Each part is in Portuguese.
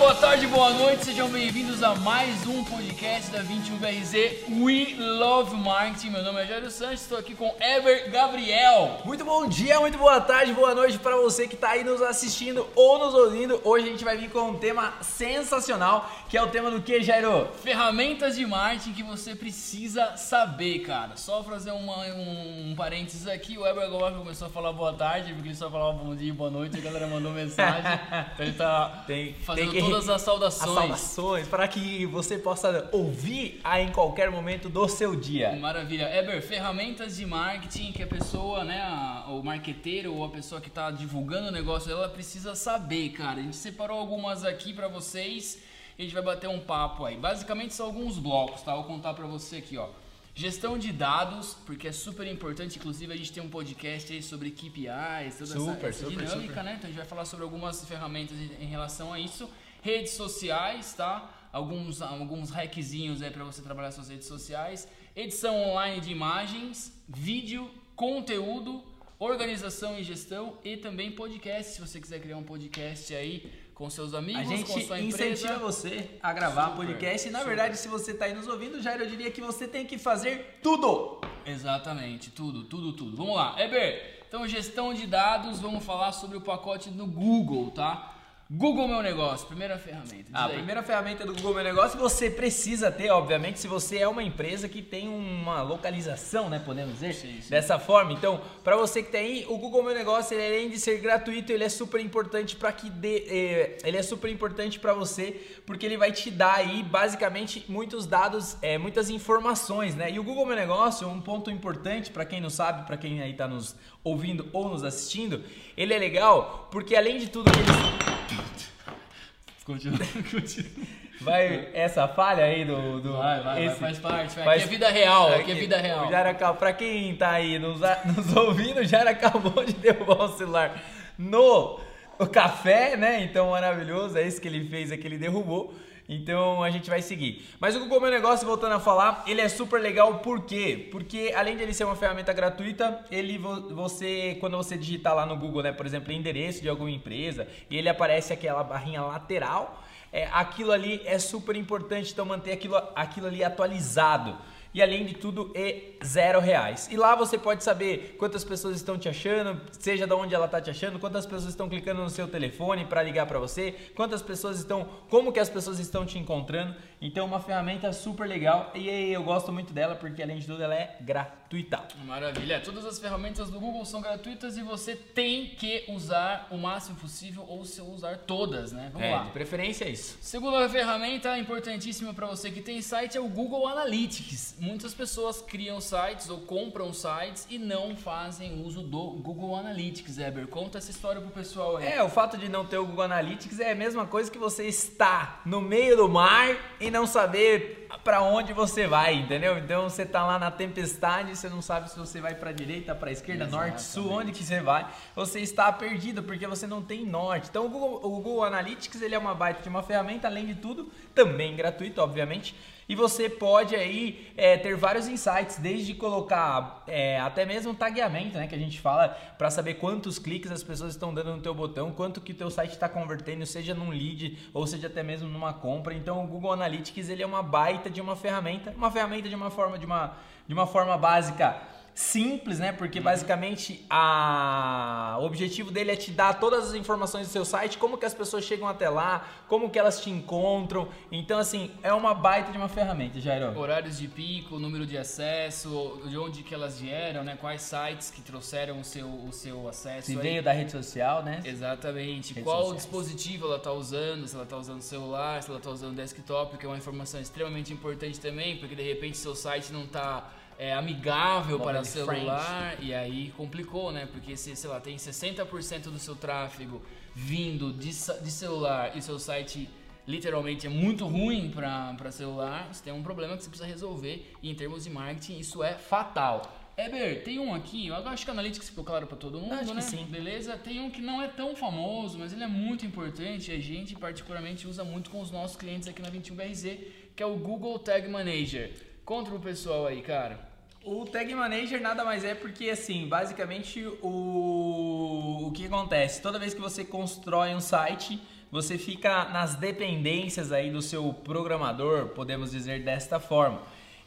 boa tarde, boa noite, sejam bem-vindos a mais um podcast da 21BRZ We Love Marketing. Meu nome é Jairo Santos, estou aqui com Ever Gabriel. Muito bom dia, muito boa tarde, boa noite para você que está aí nos assistindo ou nos ouvindo. Hoje a gente vai vir com um tema sensacional, que é o tema do que, Jairo? Ferramentas de marketing que você precisa saber, cara. Só fazer uma, um, um parênteses aqui, o Ever agora começou a falar boa tarde, porque ele só falava bom dia, boa noite, a galera mandou mensagem. então ele tá Tem, fazendo tem todas as saudações. As saudações para que você possa ouvir a em qualquer momento do seu dia. Maravilha. Eber, ferramentas de marketing que a pessoa, né, a- o marqueteiro ou a pessoa que está divulgando o negócio dela precisa saber, cara. A gente separou algumas aqui para vocês e a gente vai bater um papo aí. Basicamente são alguns blocos, tá? Vou contar para você aqui, ó. Gestão de dados, porque é super importante. Inclusive, a gente tem um podcast aí sobre KPIs, toda Super, essa, essa dinâmica, super. né? Então, a gente vai falar sobre algumas ferramentas em em relação a isso. Redes sociais, tá? Alguns, alguns hackzinhos aí para você trabalhar suas redes sociais. Edição online de imagens, vídeo, conteúdo, organização e gestão e também podcast. Se você quiser criar um podcast aí com seus amigos, A gente com sua empresa. incentiva você a gravar Super, podcast e na super. verdade, se você está aí nos ouvindo, Jairo, eu diria que você tem que fazer tudo. Exatamente, tudo, tudo, tudo. Vamos lá, Eber. Então, gestão de dados, vamos falar sobre o pacote do Google, tá? Google Meu Negócio, primeira ferramenta. Diz A aí. primeira ferramenta do Google Meu Negócio você precisa ter, obviamente, se você é uma empresa que tem uma localização, né, podemos dizer, Sim, sim. dessa forma. Então, para você que tem aí, o Google Meu Negócio, ele, além de ser gratuito, ele é super importante para que dê, eh, ele é super importante para você, porque ele vai te dar aí basicamente muitos dados, eh, muitas informações, né? E o Google Meu Negócio, um ponto importante para quem não sabe, para quem aí tá nos ouvindo ou nos assistindo, ele é legal porque além de tudo que ele Continua, continua. Vai essa falha aí do. do Vai, vai, vai, esse- faz parte. Vai. faz- Aqui é vida real, aqui é vida O real. Jairo acabou- pra quem tá aí nos, nos ouvindo, o Jairo acabou de derrubar o celular no o café, né? Então maravilhoso, é isso que ele fez, é que ele derrubou. Então a gente vai seguir. Mas o Google Meu Negócio, voltando a falar, ele é super legal por quê? Porque além de ele ser uma ferramenta gratuita, ele vo- você quando você digitar lá no Google, né, por exemplo, endereço de alguma empresa, e ele aparece aquela barrinha lateral, é, aquilo ali é super importante, então manter aquilo, aquilo ali atualizado. E além de tudo, é zero reais. E lá você pode saber quantas pessoas estão te achando, seja de onde ela está te achando, quantas pessoas estão clicando no seu telefone para ligar para você, quantas pessoas estão, como que as pessoas estão te encontrando. Então, uma ferramenta super legal e eu gosto muito dela porque além de tudo ela é gratuita. Maravilha. Todas as ferramentas do Google são gratuitas e você tem que usar o máximo possível ou se usar todas, né? Vamos É, lá. de preferência é isso. Segunda ferramenta importantíssima para você que tem site é o Google Analytics. Muitas pessoas criam sites ou compram sites e não fazem uso do Google Analytics. Eber, conta essa história pro pessoal aí. É, o fato de não ter o Google Analytics é a mesma coisa que você estar no meio do mar e não saber para onde você vai, entendeu? Então você tá lá na tempestade, você não sabe se você vai para direita, para esquerda, norte, sul, Exatamente. onde que você vai. Você está perdido porque você não tem norte. Então o Google, o Google Analytics ele é uma baita de uma ferramenta, além de tudo, também gratuito, obviamente. E você pode aí é, ter vários insights, desde colocar é, até mesmo tagueamento, né, que a gente fala, para saber quantos cliques as pessoas estão dando no teu botão, quanto que teu site está convertendo, seja num lead ou seja até mesmo numa compra. Então o Google Analytics ele é uma baita de uma ferramenta, uma ferramenta de uma forma de uma, de uma forma básica simples, né? Porque basicamente a... o objetivo dele é te dar todas as informações do seu site, como que as pessoas chegam até lá, como que elas te encontram. Então, assim, é uma baita de uma ferramenta, Jairo. Horários de pico, número de acesso, de onde que elas vieram, né? Quais sites que trouxeram o seu, o seu acesso. Se aí. veio da rede social, né? Exatamente. Redes Qual sociais. dispositivo ela está usando, se ela está usando celular, se ela está usando desktop, que é uma informação extremamente importante também, porque de repente seu site não está amigável Mobile para celular e aí complicou, né? Porque se, sei lá, tem 60% do seu tráfego vindo de, de celular e seu site literalmente é muito ruim para celular, você tem um problema que você precisa resolver e em termos de marketing isso é fatal. Eber, tem um aqui, eu acho que a Analytics ficou claro para todo mundo, Acho né? sim. Beleza? Tem um que não é tão famoso, mas ele é muito importante. A gente, particularmente, usa muito com os nossos clientes aqui na 21BRZ, que é o Google Tag Manager. Conta pro pessoal aí, cara. O Tag Manager nada mais é porque, assim, basicamente o, o que acontece? Toda vez que você constrói um site, você fica nas dependências aí do seu programador, podemos dizer desta forma.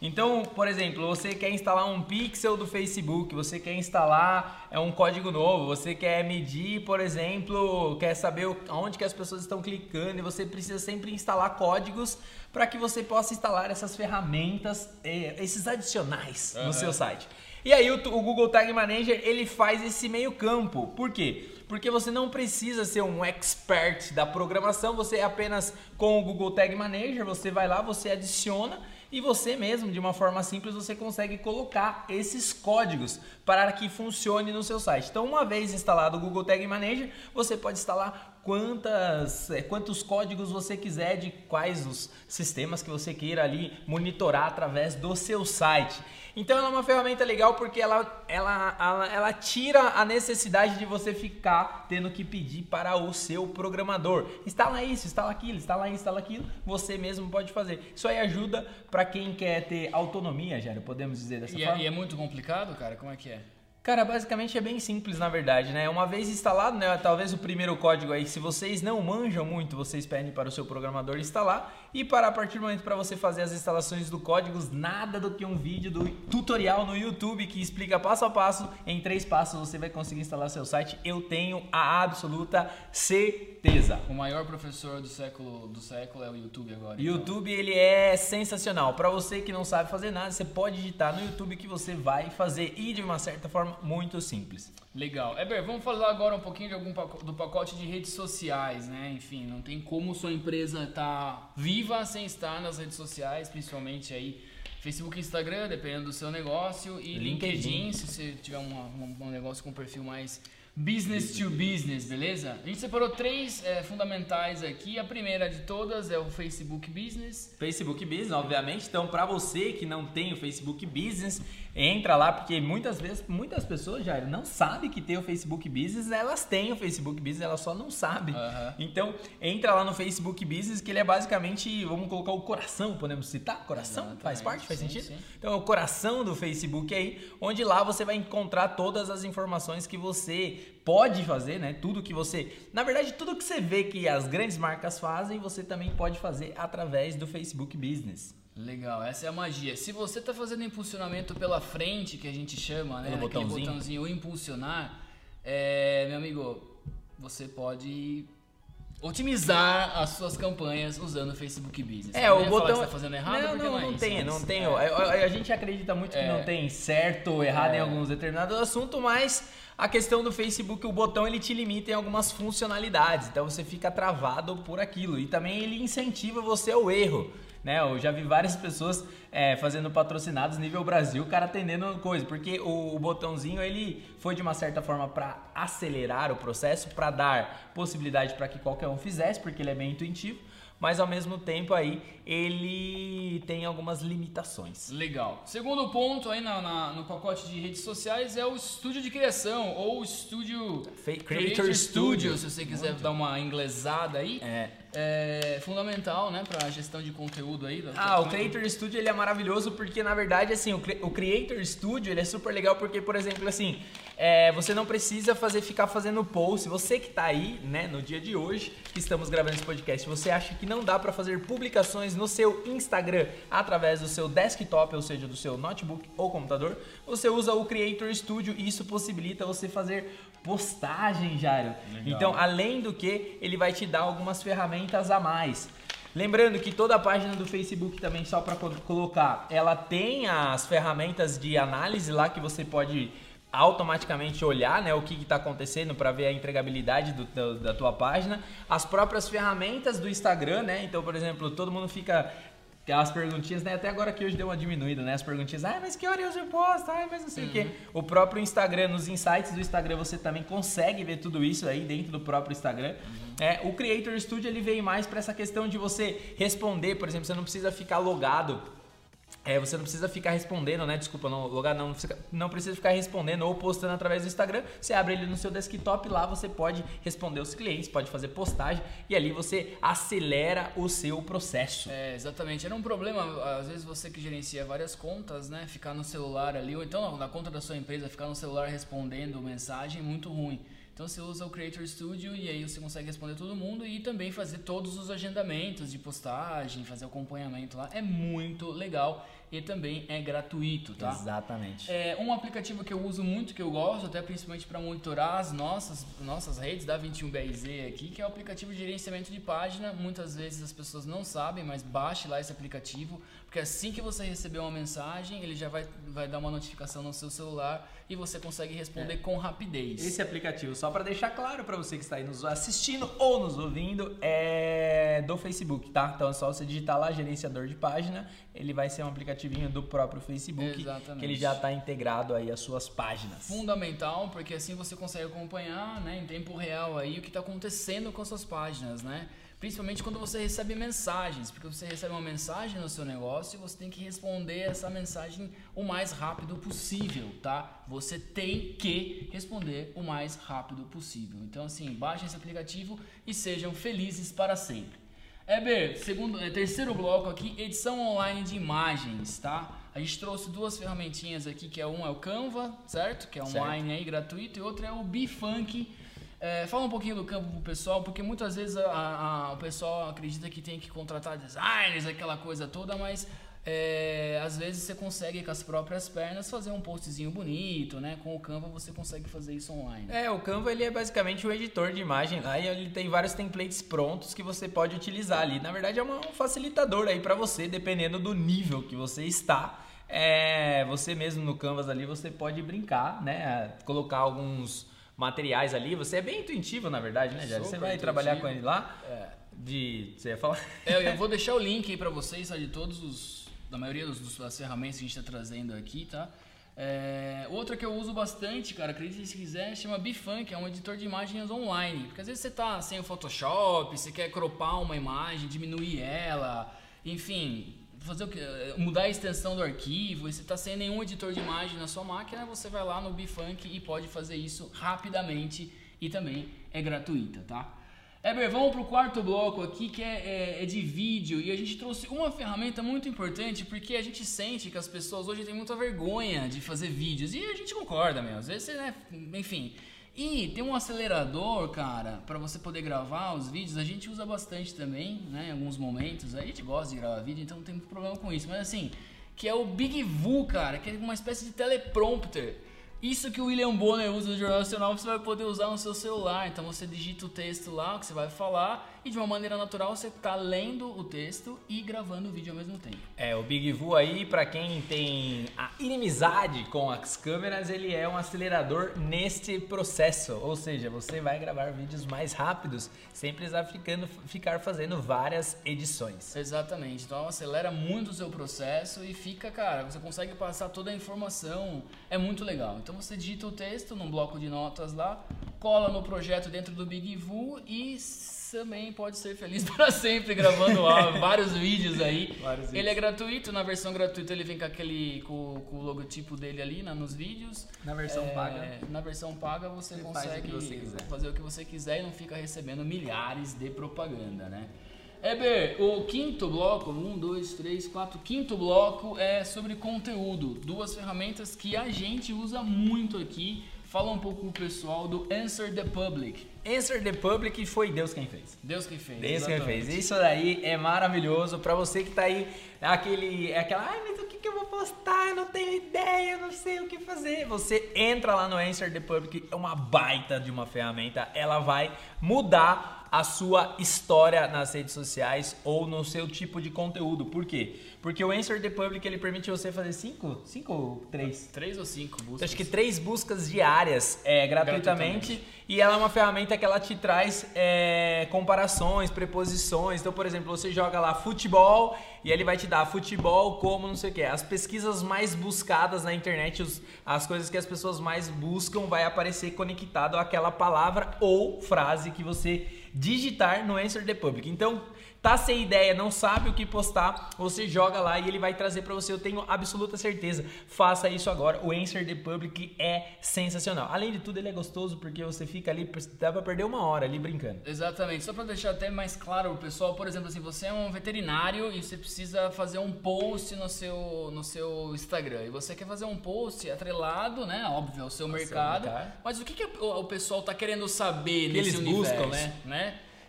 Então, por exemplo, você quer instalar um pixel do Facebook, você quer instalar é um código novo, você quer medir, por exemplo, quer saber onde que as pessoas estão clicando e você precisa sempre instalar códigos para que você possa instalar essas ferramentas, eh, esses adicionais uhum. no seu site. E aí o, o, Google Tag Manager ele faz esse meio campo. Por quê? Porque você não precisa ser um expert da programação, você é apenas com o Google Tag Manager, você vai lá, você adiciona e você mesmo, de uma forma simples, você consegue colocar esses códigos para que funcione no seu site. Então, uma vez instalado o Google Tag Manager, você pode instalar quantas, é, quantos códigos você quiser de quais os sistemas que você queira ali monitorar através do seu site. Então ela é uma ferramenta legal porque ela, ela, ela, ela, tira a necessidade de você ficar tendo que pedir para o seu programador. Instala isso, instala aquilo, instala isso, instala aquilo. Você mesmo pode fazer. Isso aí ajuda para quem quer ter autonomia, Jairo, podemos dizer dessa e forma. É, e é muito complicado, cara? Como é que é? Cara, basicamente é bem simples na verdade, né? Uma vez instalado, né? Talvez o primeiro código aí, se vocês não manjam muito, vocês pedem para o seu programador instalar. E para a partir do momento para você fazer as instalações do códigos, nada do que um vídeo do tutorial no YouTube que explica passo a passo, em três passos você vai conseguir instalar seu site. Eu tenho a absoluta certeza. O maior professor do século do século é o YouTube agora. Então. YouTube ele é sensacional. Para você que não sabe fazer nada, você pode digitar no YouTube que você vai fazer e de uma certa forma muito simples. Legal. Eber, vamos falar agora um pouquinho de algum do pacote de redes sociais, né? Enfim, não tem como sua empresa estar tá viva sem estar nas redes sociais, principalmente aí Facebook e Instagram, dependendo do seu negócio, e LinkedIn, LinkedIn se você tiver um, um negócio com um perfil mais business to business, beleza? A gente separou três é, fundamentais aqui. A primeira de todas é o Facebook Business. Facebook Business, obviamente. Então, para você que não tem o Facebook Business, entra lá, porque muitas vezes, muitas pessoas já não sabem que tem o Facebook Business, elas têm o Facebook Business, elas só não sabem. Uhum. Então, entra lá no Facebook Business, que ele é basicamente, vamos colocar o coração, podemos citar? Coração? Exatamente. Faz parte? Faz sim, sentido? Sim. Então, é o coração do Facebook aí, onde lá você vai encontrar todas as informações que você pode fazer, né? Tudo que você, na verdade, tudo que você vê que as grandes marcas fazem, você também pode fazer através do Facebook Business. Legal, essa é a magia. Se você está fazendo impulsionamento pela frente, que a gente chama, né? Aquele botãozinho, botãozinho o impulsionar, é, meu amigo, você pode otimizar as suas campanhas usando o Facebook Business. É, o botão. Falar que tá fazendo errado, não, não, não, não tem, não tem. É. A, gente acredita muito que é. não tem certo ou errado é. em alguns determinados assuntos, mas a questão do Facebook, o botão ele te limita em algumas funcionalidades, então você fica travado por aquilo e também ele incentiva você ao erro né? Eu já vi várias pessoas é, fazendo patrocinados nível Brasil, o cara atendendo coisa, porque o, o botãozinho ele foi de uma certa forma para acelerar o processo, para dar possibilidade para que qualquer um fizesse, porque ele é bem intuitivo mas ao mesmo tempo aí ele tem algumas limitações. Legal. Segundo ponto aí na, na, no pacote de redes sociais é o estúdio de criação ou o estúdio Creator, Creator Studio, se você quiser Muito. dar uma inglesada aí. É. É fundamental, né, para a gestão de conteúdo aí. Ah, o Creator Studio ele é maravilhoso porque na verdade assim o, o Creator Studio ele é super legal porque por exemplo assim é, você não precisa fazer ficar fazendo post. Você que está aí, né, no dia de hoje, que estamos gravando esse podcast, você acha que não dá para fazer publicações no seu Instagram através do seu desktop, ou seja, do seu notebook ou computador, você usa o Creator Studio e isso possibilita você fazer postagem, Jairo. Então, além do que, ele vai te dar algumas ferramentas a mais. Lembrando que toda a página do Facebook também, só para colocar, ela tem as ferramentas de análise lá que você pode automaticamente olhar né, o que está acontecendo para ver a entregabilidade do, do, da tua página. As próprias ferramentas do Instagram, né? Então, por exemplo, todo mundo fica aquelas perguntinhas, né? Até agora que hoje deu uma diminuída, né? As perguntinhas, ah, mas que hora eu posto? Ah, mas não sei uhum. o quê. O próprio Instagram, nos insights do Instagram, você também consegue ver tudo isso aí dentro do próprio Instagram. Uhum. É, o Creator Studio ele veio mais para essa questão de você responder, por exemplo, você não precisa ficar logado é, você não precisa ficar respondendo, né? Desculpa, não, lugar não, não precisa ficar respondendo ou postando através do Instagram. Você abre ele no seu desktop lá, você pode responder os clientes, pode fazer postagem e ali você acelera o seu processo. É, exatamente. Era um problema, às vezes você que gerencia várias contas, né? Ficar no celular ali, ou então na conta da sua empresa, ficar no celular respondendo mensagem, muito ruim. Então você usa o Creator Studio e aí você consegue responder todo mundo e também fazer todos os agendamentos de postagem, fazer acompanhamento lá. É muito legal e também é gratuito, tá? Exatamente. É um aplicativo que eu uso muito, que eu gosto, até principalmente para monitorar as nossas, nossas redes da 21BRZ aqui, que é o aplicativo de gerenciamento de página. Muitas vezes as pessoas não sabem, mas baixe lá esse aplicativo, porque assim que você receber uma mensagem, ele já vai, vai dar uma notificação no seu celular e você consegue responder é. com rapidez. Esse aplicativo, só para deixar claro para você que está aí nos assistindo ou nos ouvindo, é do Facebook, tá? Então é só você digitar lá gerenciador de página, ele vai ser um aplicativinho do próprio Facebook, Exatamente. que ele já está integrado aí às suas páginas. Fundamental, porque assim você consegue acompanhar, né, em tempo real aí o que está acontecendo com as suas páginas, né? Principalmente quando você recebe mensagens, porque você recebe uma mensagem no seu negócio e você tem que responder essa mensagem o mais rápido possível, tá? Você tem que responder o mais rápido possível. Então, assim, baixem esse aplicativo e sejam felizes para sempre. Eber, segundo, é, terceiro bloco aqui, edição online de imagens, tá? A gente trouxe duas ferramentinhas aqui, que é um é o Canva, certo? Que é online certo. aí, gratuito, e outro é o Bifunk, é, fala um pouquinho do campo pro pessoal, porque muitas vezes a, a, o pessoal acredita que tem que contratar designers, aquela coisa toda, mas é, às vezes você consegue com as próprias pernas fazer um postzinho bonito, né? Com o Canva você consegue fazer isso online. É, o Canva ele é basicamente o editor de imagem lá e ele tem vários templates prontos que você pode utilizar ali. Na verdade é um facilitador aí para você, dependendo do nível que você está. É, você mesmo no Canvas ali você pode brincar, né? Colocar alguns materiais ali. Você é bem intuitivo, na verdade, né, Jair? Você vai trabalhar com ele lá. É. De. Você ia falar? É, eu vou deixar o link aí pra vocês, de todos os. Da maioria dos, das ferramentas que a gente está trazendo aqui, tá? É, outra que eu uso bastante, cara, acredite se quiser, chama Bifunk, é um editor de imagens online. Porque às vezes você tá sem o Photoshop, você quer cropar uma imagem, diminuir ela, enfim, fazer o que? Mudar a extensão do arquivo, e você está sem nenhum editor de imagem na sua máquina, você vai lá no Bifunk e pode fazer isso rapidamente e também é gratuita, tá? Eber, vamos para o quarto bloco aqui que é, é, é, de vídeo e a gente trouxe uma ferramenta muito importante porque a gente sente que as pessoas hoje têm muita vergonha de fazer vídeos e a gente concorda mesmo. Às vezes, né, enfim, e tem um acelerador, cara, para você poder gravar os vídeos. A gente usa bastante também, né? Em alguns momentos. A gente gosta de gravar vídeo, então não tem problema com isso. Mas assim, que é o Big Vu, cara, que é uma espécie de teleprompter. Isso que o William Bonner usa no Jornal Nacional, você vai poder usar no seu celular. Então você digita o texto lá, o que você vai falar, e de uma maneira natural você está lendo o texto e gravando o vídeo ao mesmo tempo. É, o Big Vu aí, para quem tem a inimizade com as câmeras, ele é um acelerador neste processo. Ou seja, você vai gravar vídeos mais rápidos, sem precisar ficando, ficar fazendo várias edições. Exatamente. Então acelera muito o seu processo e fica, cara, você consegue passar toda a informação. É muito legal. Então você digita o texto num bloco de notas lá, cola no projeto dentro do Big Vu e também pode ser feliz para sempre gravando vários vídeos aí. Vários ele é gratuito, na versão gratuita ele vem com aquele com, com o logotipo dele ali na, nos vídeos. Na versão é, paga. Na versão paga você, você consegue faz o fazer o que você quiser e não fica recebendo milhares de propaganda, né? Eber, o quinto bloco, um, dois, três, quatro, quinto bloco é sobre conteúdo. Duas ferramentas que a gente usa muito aqui Fala um pouco o pessoal do Answer the Public. Answer the Public foi Deus quem fez. Deus quem fez. Deus exatamente. quem fez. Isso daí é maravilhoso para você que tá aí aquele é aquela, ai, mas o que que eu vou postar? Eu não tenho ideia, eu não sei o que fazer. Você entra lá no Answer the Public, é uma baita de uma ferramenta, ela vai mudar a sua história nas redes sociais ou no seu tipo de conteúdo. Por quê? Porque o Answer the Public ele permite você fazer cinco, cinco ou três? Três ou cinco buscas. Então, acho que três buscas diárias é, gratuitamente, gratuitamente. E ela é uma ferramenta que ela te traz é, comparações, preposições. Então, por exemplo, você joga lá futebol e ele vai te dar futebol como não sei o que. As pesquisas mais buscadas na internet, os, as coisas que as pessoas mais buscam, vai aparecer conectado àquela palavra ou frase que você digitar no Answer the Public. Então, tá sem ideia, não sabe o que postar, você joga lá e ele vai trazer para você, eu tenho absoluta certeza. Faça isso agora. O Answer the Public é sensacional. Além de tudo, ele é gostoso porque você fica ali, dá pra perder uma hora ali brincando. Exatamente. Só para deixar até mais claro o pessoal, por exemplo, assim, você é um veterinário e você precisa fazer um post no seu, no seu Instagram. E você quer fazer um post atrelado, né? Óbvio, ao seu mercado. mercado. Mas o que, que o, o pessoal tá querendo saber que nesse eles universo, buscam, né? né?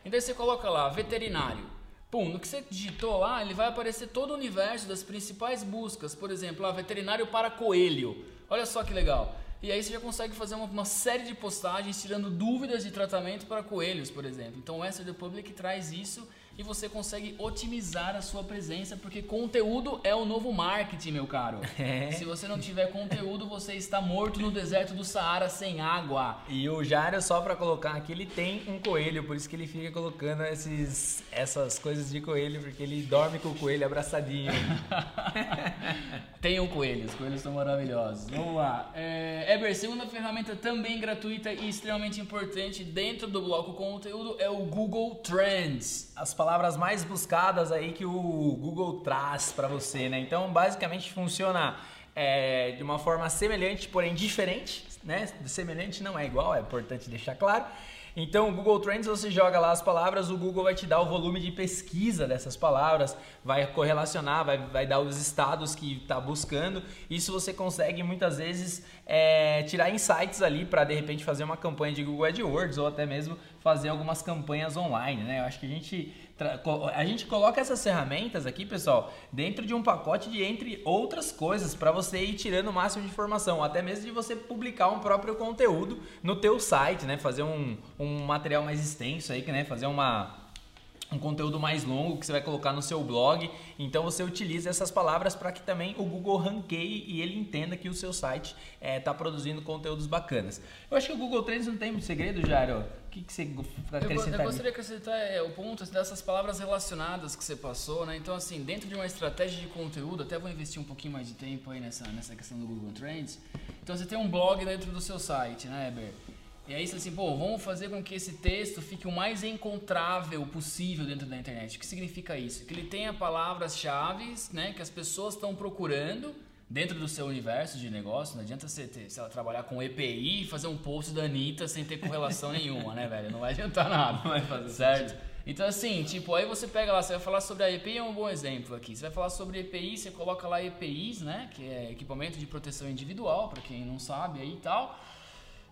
Então você coloca lá, veterinário. Pum, no que você digitou lá, ele vai aparecer todo o universo das principais buscas. Por exemplo, lá, veterinário para coelho. Olha só que legal. E aí você já consegue fazer uma, uma, série de postagens tirando dúvidas de tratamento para coelhos, por exemplo. Então o Answer the Public traz isso e você consegue otimizar a sua presença, porque conteúdo é o novo marketing, meu caro. É. Se você não tiver conteúdo, você está morto no deserto do Saara sem água. E o Jário, só para colocar aqui, ele tem um coelho, por isso que ele fica colocando esses, essas coisas de coelho, porque ele dorme com o coelho abraçadinho. tem um coelho, os coelhos são maravilhosos. Vamos lá. É, Eber, segunda ferramenta também gratuita e extremamente importante dentro do bloco conteúdo é o Google Trends. As palavras mais buscadas aí que o Google traz para você, né? Então, basicamente funciona é, de uma forma semelhante, porém diferente, né? Semelhante não é igual, é importante deixar claro. Então, o Google Trends, você joga lá as palavras, o Google vai te dar o volume de pesquisa dessas palavras, vai correlacionar, vai, vai dar os estados que está buscando. Isso você consegue muitas vezes é, tirar insights ali para de repente fazer uma campanha de Google AdWords ou até mesmo fazer algumas campanhas online, né? Eu acho que a gente a gente coloca essas ferramentas aqui, pessoal, dentro de um pacote de entre outras coisas para você ir tirando o máximo de informação, até mesmo de você publicar um próprio conteúdo no teu site, né? Fazer um, um material mais extenso aí, né? Fazer uma um conteúdo mais longo que você vai colocar no seu blog. Então você utiliza essas palavras para que também o Google ranqueie e ele entenda que o seu site está é, tá produzindo conteúdos bacanas. Eu acho que o Google Trends não tem muito segredo, Jairo. O que, que você acrescentar? Eu, eu gostaria de acrescentar é, o ponto dessas palavras relacionadas que você passou, né? Então, assim, dentro de uma estratégia de conteúdo, até vou investir um pouquinho mais de tempo aí nessa, nessa questão do Google Trends. Então, você tem um blog dentro do seu site, né, Eber? E aí você assim, pô, vamos fazer com que esse texto fique o mais encontrável possível dentro da internet. O que significa isso? Que ele tenha palavras-chave, né, que as pessoas estão procurando dentro do seu universo de negócio. Não adianta você, ter, sei lá, trabalhar com EPI e fazer um post da Anitta sem ter correlação nenhuma, né, velho? Não vai adiantar nada. Não vai fazer certo? Sentido. Então, assim, tipo, aí você pega lá, você vai falar sobre a EPI, é um bom exemplo aqui. Você vai falar sobre EPI, você coloca lá EPIs, né? Que é equipamento de proteção individual, para quem não sabe aí e tal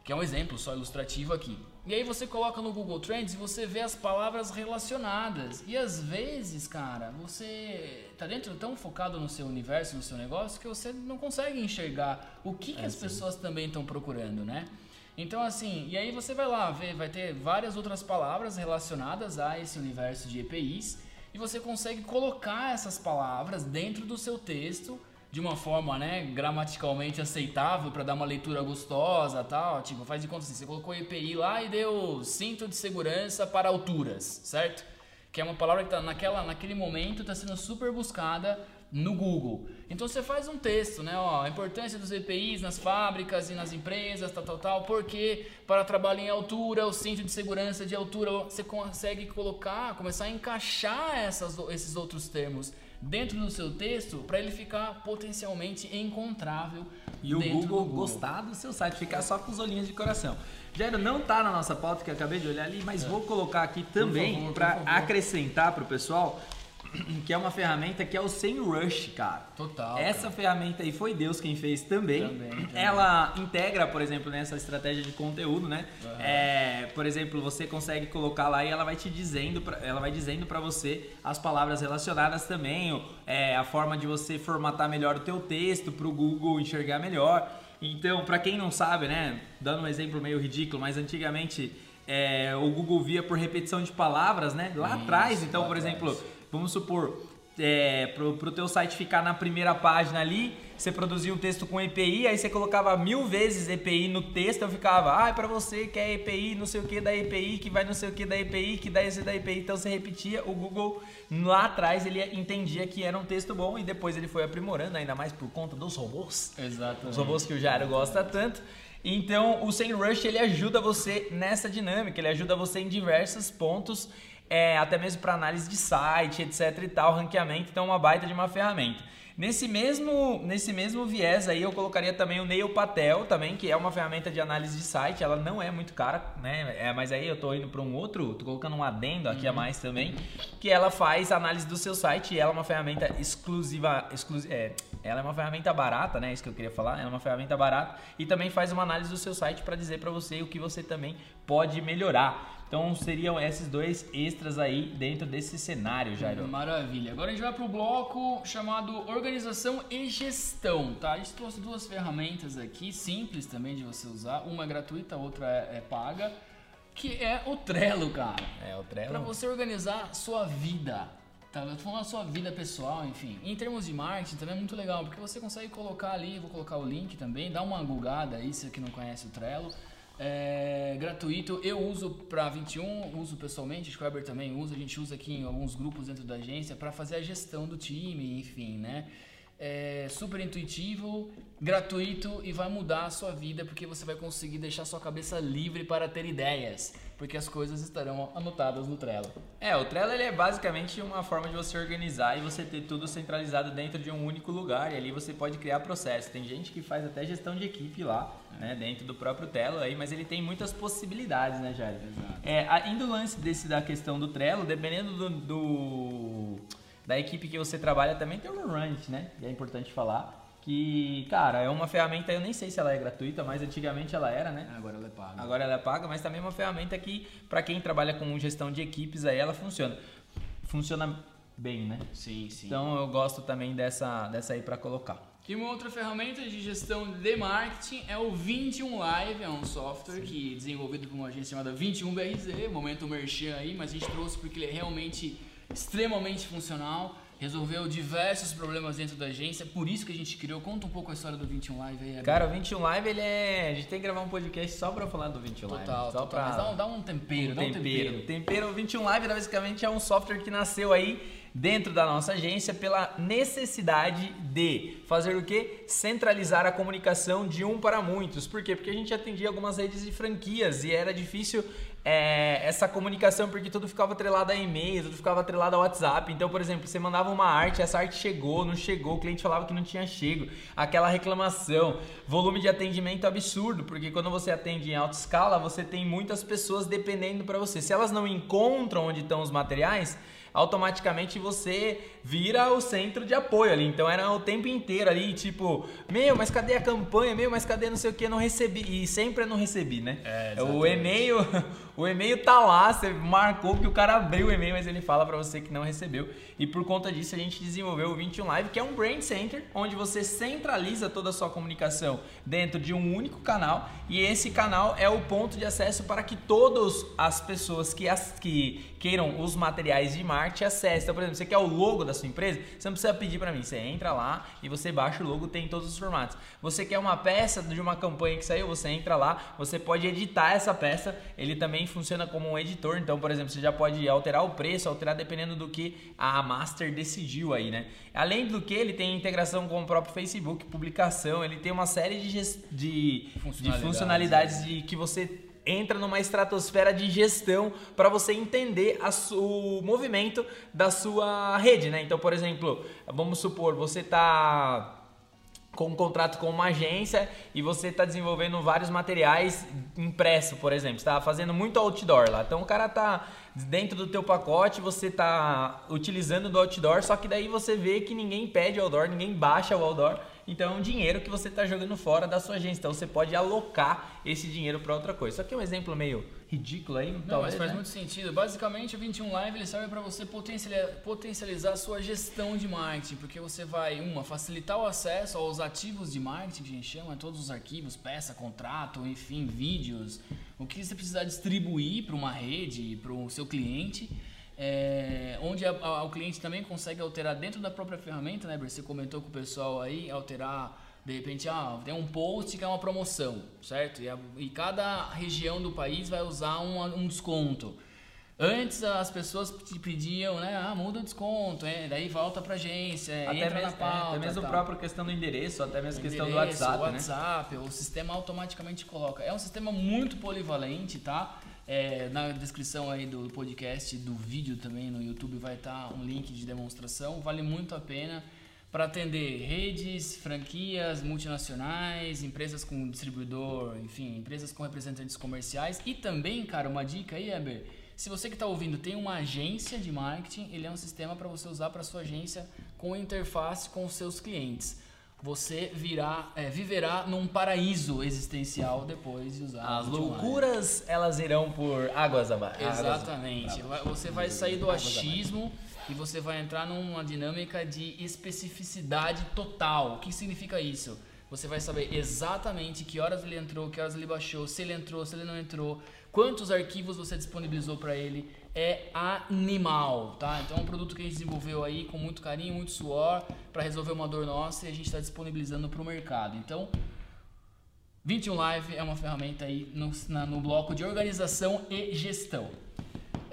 que é um exemplo só ilustrativo aqui. E aí você coloca no Google Trends e você vê as palavras relacionadas. E às vezes, cara, você tá dentro tão focado no seu universo, no seu negócio, que você não consegue enxergar o que, que é as sim. pessoas também estão procurando, né? Então assim, e aí você vai lá ver, vai ter várias outras palavras relacionadas a esse universo de EPIs e você consegue colocar essas palavras dentro do seu texto de uma forma, né, gramaticalmente aceitável para dar uma leitura gostosa, tal, tipo, faz de conta assim, você colocou EPI lá e deu cinto de segurança para alturas, certo? Que é uma palavra que tá naquela, naquele momento está sendo super buscada no Google. Então você faz um texto, né, ó, a importância dos EPIs nas fábricas e nas empresas, tal, tal, tal, porque para trabalho em altura, o cinto de segurança de altura, você consegue colocar, começar a encaixar essas, esses outros termos dentro do seu texto para ele ficar potencialmente encontrável. E o Google, Google, gostar do seu site, ficar só com os olhinhos de coração. Jairo, não está na nossa pauta que eu acabei de olhar ali, mas é. vou colocar aqui também para acrescentar para o pessoal que é uma ferramenta que é o SEMrush, cara. Total. Essa cara. ferramenta aí foi Deus quem fez também. Também, também. Ela integra, por exemplo, nessa estratégia de conteúdo, né? Uhum. É, por exemplo, você consegue colocar lá e ela vai te dizendo, pra, ela vai dizendo para você as palavras relacionadas também, é, a forma de você formatar melhor o teu texto para o Google enxergar melhor. Então, para quem não sabe, né? Dando um exemplo meio ridículo, mas antigamente é, o Google via por repetição de palavras, né? Lá atrás, então, por exemplo Vamos supor, é, pro, pro teu site ficar na primeira página ali, você produzia um texto com EPI, aí você colocava mil vezes EPI no texto, eu ficava, ah, é pra você que é EPI, não sei o que da EPI, que vai não sei o que da EPI, que dá esse da EPI, então você repetia, o Google lá atrás ele entendia que era um texto bom e depois ele foi aprimorando, ainda mais por conta dos robôs. Exato. Os robôs que o Jairo gosta tanto. Então o SEMrush ele ajuda você nessa dinâmica, ele ajuda você em diversos pontos é, até mesmo para análise de site, etc e tal, ranqueamento, então é uma baita de uma ferramenta. Nesse mesmo, nesse mesmo viés aí eu colocaria também o Nail Patel também, que é uma ferramenta de análise de site, ela não é muito cara, né? É, mas aí eu tô indo para um outro, tô colocando um adendo aqui uhum. a mais também, que ela faz análise do seu site e ela é uma ferramenta exclusiva, exclusiva é, ela é uma ferramenta barata, né? Isso que eu queria falar, ela é uma ferramenta barata e também faz uma análise do seu site para dizer para você o que você também pode melhorar. Então seriam esses dois extras aí dentro desse cenário, Jairo. Maravilha. Agora a gente vai para o bloco chamado Organização e Gestão, tá? A gente trouxe duas ferramentas aqui, simples também de você usar. Uma é gratuita, a outra é, é paga, que é o Trello, cara. É, o Trello. Para você organizar sua vida. Tá, eu tô falando a sua vida pessoal, enfim. Em termos de marketing também é muito legal, porque você consegue colocar ali, vou colocar o link também, dá uma googada aí, se você não conhece o Trello é, gratuito. Eu uso para 21, uso pessoalmente, o Schweber também usa, a gente usa aqui em alguns grupos dentro da agência para fazer a gestão do time, enfim, né? É super intuitivo, gratuito e vai mudar a sua vida porque você vai conseguir deixar sua cabeça livre para ter ideias porque as coisas estarão anotadas no Trello. É, o Trello ele é basicamente uma forma de você organizar e você ter tudo centralizado dentro de um único lugar e ali você pode criar processos. Tem gente que faz até gestão de equipe lá, né, dentro do próprio Trello aí, mas ele tem muitas possibilidades, né, Jair? Exato. É, ainda o lance desse da questão do Trello, dependendo do, do da equipe que você trabalha, também tem o Runit, né? E é importante falar que, cara, é uma ferramenta, eu nem sei se ela é gratuita, mas antigamente ela era, né? Agora ela é paga. Agora ela é paga, mas também é uma ferramenta que, para quem trabalha com gestão de equipes, aí ela funciona. Funciona bem, né? Sim, sim. Então eu gosto também dessa, dessa aí para colocar. E uma outra ferramenta de gestão de marketing é o 21 Live, é um software sim. que é desenvolvido por uma agência chamada 21BRZ, momento merchan aí, mas a gente trouxe porque ele é realmente extremamente funcional resolveu diversos problemas dentro da agência, por isso que a gente criou. Conta um pouco a história do 21 Live aí. Cara, o 21 Live, ele é... A gente tem que gravar um podcast só pra falar do 21 Live. Total, só. Pra... Mas dá um, dá um tempero, um dá um tempero. tempero. Tempero, o 21 Live, basicamente, é um software que nasceu aí dentro da nossa agência pela necessidade de fazer o que? Centralizar a comunicação de um para muitos. Por quê? Porque a gente atendia algumas redes de franquias e era difícil é, essa comunicação porque tudo ficava atrelado a e-mail, tudo ficava atrelado ao WhatsApp. Então, por exemplo, você mandava uma arte, essa arte chegou, não chegou, o cliente falava que não tinha chego, aquela reclamação, volume de atendimento absurdo, porque quando você atende em alta escala, você tem muitas pessoas dependendo para você. Se elas não encontram onde estão os materiais, automaticamente você vira o centro de apoio ali. Então era o tempo inteiro ali, tipo, meu, mas cadê a campanha? Meu, mas cadê não sei o que? Não recebi. E sempre não recebi, né? É, o e-mail, o e-mail tá lá, você marcou que o cara abriu o e-mail, mas ele fala para você que não recebeu. E por conta disso a gente desenvolveu o 21 Live, que é um Brain Center, onde você centraliza toda a sua comunicação dentro de um único canal. E esse canal é o ponto de acesso para que todas as pessoas que, as, que queiram os materiais de marketing acessem. Então, por exemplo, você quer o logo da sua empresa, você não precisa pedir para mim. Você entra lá e você baixa o logo, tem todos os formatos. Você quer uma peça de uma campanha que saiu, você entra lá, você pode editar essa peça. Ele também funciona como um editor. Então, por exemplo, você já pode alterar o preço, alterar dependendo do que a master decidiu aí, né? Além do que, ele tem integração com o próprio Facebook, publicação, ele tem uma série de, de funcionalidades, de funcionalidades de que você entra numa estratosfera de gestão para você entender o movimento da sua rede, né? Então, por exemplo, vamos supor, você está com um contrato com uma agência e você está desenvolvendo vários materiais impresso, por exemplo, está fazendo muito outdoor lá. Então o cara está dentro do teu pacote, você está utilizando do outdoor, só que daí você vê que ninguém pede outdoor, ninguém baixa o outdoor então é um dinheiro que você está jogando fora da sua agência. Então você pode alocar esse dinheiro para outra coisa. Só que é um exemplo meio ridículo aí. Não, talvez, mas faz né? muito sentido. Basicamente o 21 Live ele serve para você potencializar a sua gestão de marketing, porque você vai, uma, facilitar o acesso aos ativos de marketing, que a gente chama, todos os arquivos, peça, contrato, enfim, vídeos, o que você precisar distribuir para uma rede, para o seu cliente é, onde a, a, o cliente também consegue alterar dentro da própria ferramenta, né? Você comentou com o pessoal aí, alterar, de repente, ah, tem um post que é uma promoção, certo? E, a, e cada região do país vai usar um, um desconto. Antes as pessoas te pediam, né? Ah, muda o desconto, é, daí volta pra agência, até entra mesmo, na pauta. É, até mesmo a própria questão do endereço, até mesmo a questão endereço, do WhatsApp. O WhatsApp, né? o sistema automaticamente coloca. É um sistema muito polivalente, tá? É, na descrição aí do podcast, do vídeo também no YouTube vai estar um link de demonstração. Vale muito a pena para atender redes, franquias, multinacionais, empresas com distribuidor, enfim, empresas com representantes comerciais. E também, cara, uma dica aí, Eber, se você que está ouvindo tem uma agência de marketing, ele é um sistema para você usar para sua agência com interface com os seus clientes. Você virá, é, viverá num paraíso existencial depois de usar. As loucuras elas irão por águas abaixo. Exatamente. Águas você vai sair do achismo e você vai entrar numa dinâmica de especificidade total. O que significa isso? Você vai saber exatamente que horas ele entrou, que horas ele baixou, se ele entrou, se ele não entrou, quantos arquivos você disponibilizou para ele. É animal, tá? Então é um produto que a gente desenvolveu aí com muito carinho, muito suor para resolver uma dor nossa e a gente está disponibilizando para o mercado. Então 21 Live é uma ferramenta aí no, na, no bloco de organização e gestão.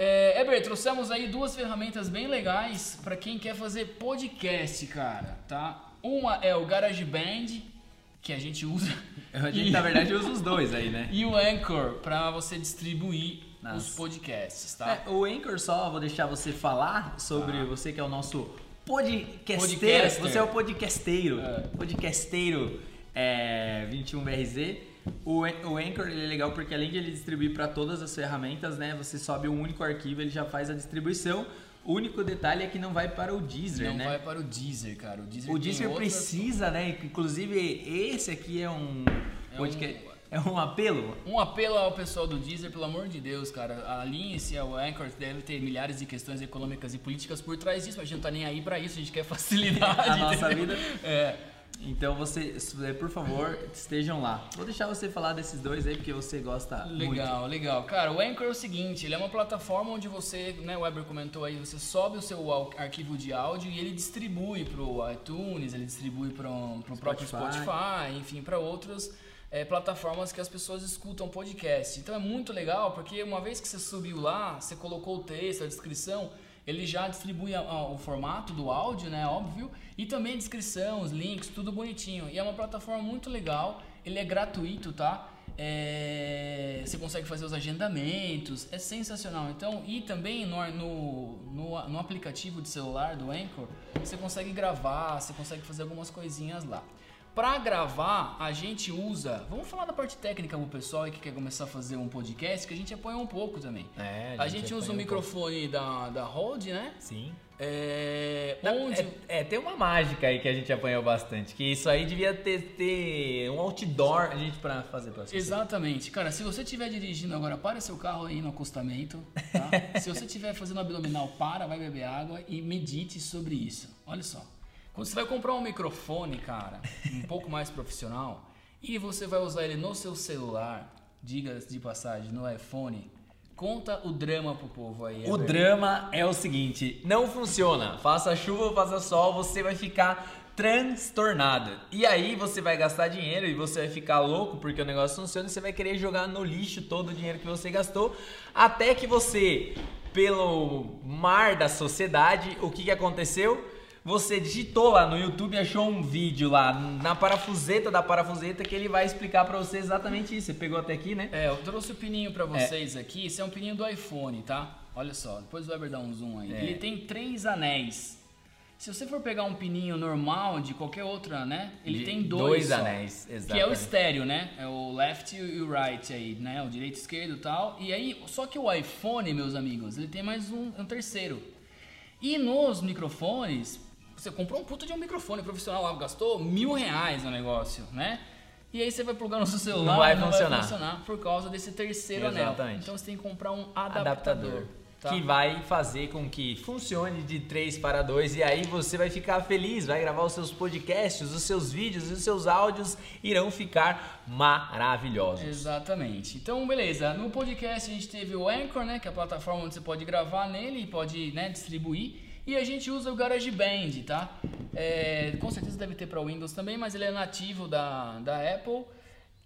É, Eber, trouxemos aí duas ferramentas bem legais para quem quer fazer podcast, cara, tá? Uma é o GarageBand, que a gente usa. A gente, e, na verdade, usa os dois aí, né? E o Anchor, para você distribuir Nossa. os podcasts, tá? É, o Anchor só, vou deixar você falar sobre ah. você que é o nosso podcasteiro. Podcaster. Você é o podcasteiro. É. Podcasteiro é, 21BRZ. O, o Anchor ele é legal porque além de ele distribuir para todas as ferramentas, né, você sobe um único arquivo, ele já faz a distribuição. O único detalhe é que não vai para o Deezer, não né? Não vai para o Deezer, cara. O Deezer, o Deezer precisa, né? Inclusive, esse aqui é um é podcast. Um... É um apelo? Um apelo ao pessoal do Deezer, pelo amor de Deus, cara. Alinhe-se ao Anchor, deve ter milhares de questões econômicas e políticas por trás disso, mas a gente não tá nem aí para isso, a gente quer facilidade. a nossa vida. É. Então você, por favor, estejam lá. Vou deixar você falar desses dois aí porque você gosta legal, muito. Legal, legal. Cara, o Anchor é o seguinte, ele é uma plataforma onde você, né, o Weber comentou aí, você sobe o seu arquivo de áudio e ele distribui pro iTunes, ele distribui para o próprio Spotify, enfim, para outras é, plataformas que as pessoas escutam podcast. Então é muito legal porque uma vez que você subiu lá, você colocou o texto, a descrição, ele já distribui a, a, o formato do áudio, né, óbvio, e também a descrição, os links, tudo bonitinho. E é uma plataforma muito legal, ele é gratuito, tá? É, você consegue fazer os agendamentos, é sensacional. Então, e também no, no, no, no aplicativo de celular do Anchor, você consegue gravar, você consegue fazer algumas coisinhas lá. Para gravar, a gente usa. Vamos falar da parte técnica pro pessoal que quer começar a fazer um podcast, que a gente apoia um pouco também. É, a gente, a gente usa o um microfone da, da Rode, né? Sim. É, onde... É, é, tem uma mágica aí que a gente apanhou bastante, que isso aí devia ter, ter um outdoor a gente para fazer pra Exatamente. Cara, se você estiver dirigindo agora, para seu carro aí no acostamento, tá? se você estiver fazendo abdominal, para, vai beber água e medite sobre isso. Olha só. Quando você vai comprar um microfone, cara, um pouco mais profissional, e você vai usar ele no seu celular, diga de passagem, no iPhone, conta o drama pro povo aí. O drama é o seguinte, não funciona. Faça chuva, faça sol, você vai ficar transtornado. E aí você vai gastar dinheiro e você vai ficar louco porque o negócio funciona e você vai querer jogar no lixo todo o dinheiro que você gastou, até que você, pelo mar da sociedade, o que, que aconteceu? Você digitou lá no YouTube e achou um vídeo lá na parafuseta da parafuseta que ele vai explicar para você exatamente isso. Você pegou até aqui, né? É, eu trouxe o pininho para vocês é. aqui. Esse é um pininho do iPhone, tá? Olha só, depois o Weber dá um zoom aí. É. Ele tem três anéis. Se você for pegar um pininho normal de qualquer outra, né? Ele de tem dois, dois anéis, exatamente. Que é o estéreo, né? É o left e o right aí, né? O direito e esquerdo e tal. E aí, só que o iPhone, meus amigos, ele tem mais um, um terceiro. E nos microfones, você comprou um puto de um microfone profissional lá, gastou mil reais no negócio, né? E aí você vai plugar no seu celular, não vai, não funcionar. vai funcionar por causa desse terceiro Exatamente. anel. Então você tem que comprar um adaptador. adaptador. Tá. Que vai fazer com que funcione de 3 para 2 e aí você vai ficar feliz, vai gravar os seus podcasts, os seus vídeos, os seus áudios irão ficar maravilhosos. Exatamente. Então, beleza. No podcast a gente teve o Anchor, né, que é a plataforma onde você pode gravar nele e pode, né, distribuir. E a gente usa o GarageBand, tá? É, com certeza deve ter para Windows também, mas ele é nativo da, da Apple.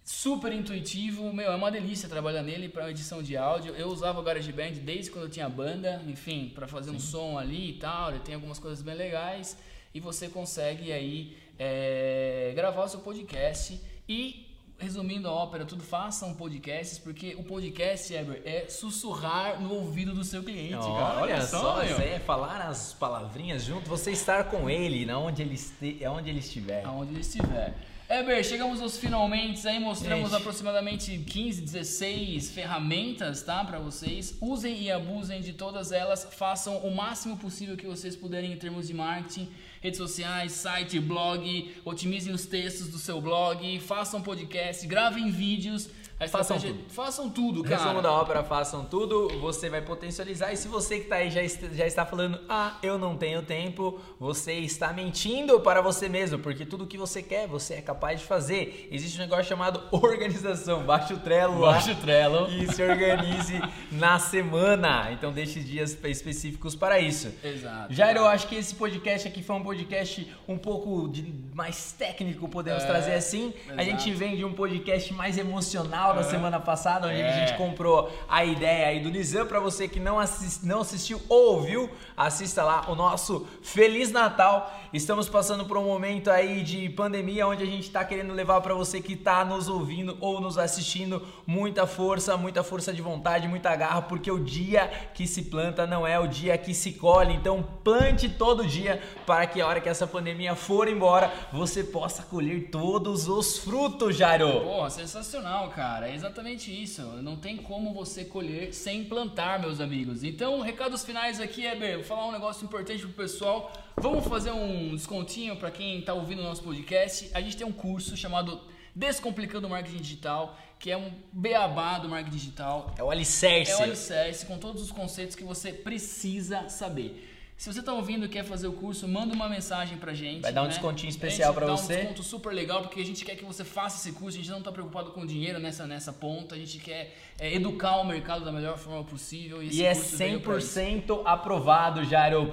Super intuitivo, meu, é uma delícia trabalhar nele para edição de áudio. Eu usava o GarageBand desde quando eu tinha banda, enfim, para fazer Sim. um som ali e tal. Ele tem algumas coisas bem legais e você consegue aí é, gravar o seu podcast e resumindo a ópera, tudo façam podcasts, porque o podcast, Eber, é sussurrar no ouvido do seu cliente, Ó, cara. olha só, meu. é falar as palavrinhas junto, você estar com ele, na onde ele, este, onde ele estiver. Aonde ele estiver. Eber, chegamos aos finalmente, aí mostramos Gente. aproximadamente 15, 16 ferramentas, tá, para vocês. Usem e abusem de todas elas, façam o máximo possível que vocês puderem em termos de marketing, redes sociais, site, blog, otimizem os textos do seu blog, façam podcast, gravem vídeos, a Façam estratégia- tudo. façam tudo, cara. Resumo da ópera, façam tudo, você vai potencializar. E se você que tá aí já, já está falando, ah, eu não tenho tempo, você está mentindo para você mesmo, porque tudo que você quer, você é capaz de fazer. Existe um negócio chamado organização. Baixe o Trello lá Baixa o Trello. e se organize na semana. Então deixe dias específicos para isso. Exato. Jairo, eu acho que esse podcast aqui foi um podcast um pouco de- mais técnico, podemos É, trazer assim. A exato. gente vem de um podcast mais emocional da semana passada, onde a É. gente comprou a ideia aí do Nizam. Pra você que não, assis- não assistiu ou ouviu, assista lá o nosso Feliz Natal. Estamos passando por um momento aí de pandemia, onde a gente tá querendo levar pra você que tá nos ouvindo ou nos assistindo muita força, muita força de vontade, muita garra, porque o dia que se planta não é o dia que se colhe. Então plante todo dia para que a hora que essa pandemia for embora, você possa colher todos os frutos, Jairo. Porra, sensacional, cara. É exatamente isso. Não tem como você colher sem plantar, meus amigos. Então, recados finais aqui, Eber. Vou falar um negócio importante pro pessoal. Vamos fazer um descontinho para quem tá ouvindo o nosso podcast. A gente tem um curso chamado Descomplicando o Marketing Digital, que é um beabá do marketing digital. É o alicerce. É o alicerce com todos os conceitos que você precisa saber. Se você está ouvindo e quer fazer o curso, manda uma mensagem pra gente. Vai dar um né? descontinho especial dá você. um desconto super legal, porque a gente quer que você faça esse curso. A gente não está preocupado com dinheiro nessa, nessa ponta. A gente quer é, educar o mercado da melhor forma possível. E, E é curso veio pra isso. 100% aprovado, Jairo.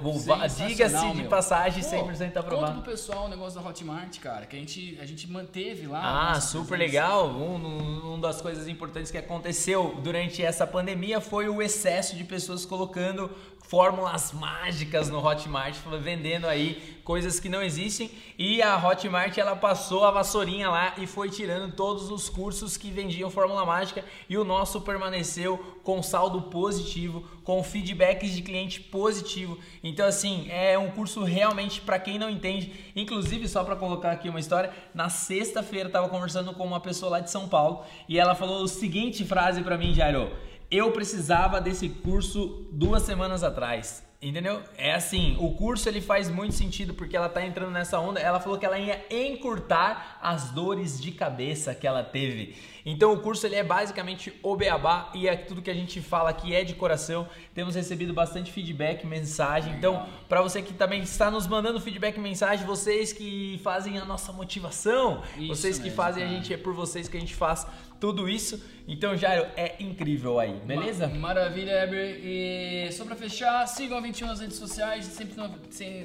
Diga-se de passagem, Pô, 100% Conta aprovado. pro pessoal o negócio da Hotmart, cara, que a gente, a gente manteve lá. Ah, super presença. legal. Um, um- um das coisas importantes que aconteceu durante essa pandemia foi o excesso de pessoas colocando fórmulas mágicas no Hotmart, vendendo aí coisas que não existem. E a Hotmart ela passou a vassourinha lá e foi tirando todos os cursos que vendiam fórmula mágica e o nosso permaneceu com saldo positivo, com feedbacks de cliente positivo. Então assim, é um curso realmente para quem não entende. Inclusive, só para colocar aqui uma história, na sexta-feira eu tava conversando com uma pessoa lá de São Paulo e ela falou a seguinte frase para mim, Jairo: "Eu precisava desse curso duas semanas atrás". Entendeu? É assim, o curso ele faz muito sentido porque ela tá entrando nessa onda. Ela falou que ela ia encurtar as dores de cabeça que ela teve. Então o curso ele é basicamente o beabá e é tudo que a gente fala aqui é de coração. Temos recebido bastante feedback, mensagem. Então, para você que também está nos mandando feedback, mensagem, vocês que fazem a nossa motivação, Isso vocês que mesmo, fazem a cara. gente é por vocês que a gente faz tudo isso. Então, Jairo, é incrível aí, beleza? Ma- Maravilha, Eber. E só pra fechar, sigam a 21 nas redes sociais, sempre,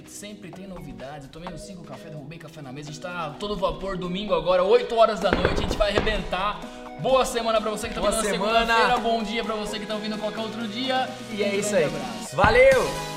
sempre tem novidades. Eu tomei uns 5 café, derrubei café na mesa. A gente tá todo vapor domingo agora, 8 horas da noite. A gente vai arrebentar. Boa semana pra você que tá Boa ouvindo na segunda-feira. Bom dia pra você que tá ouvindo qualquer outro dia. E é isso aí. abraço. Valeu!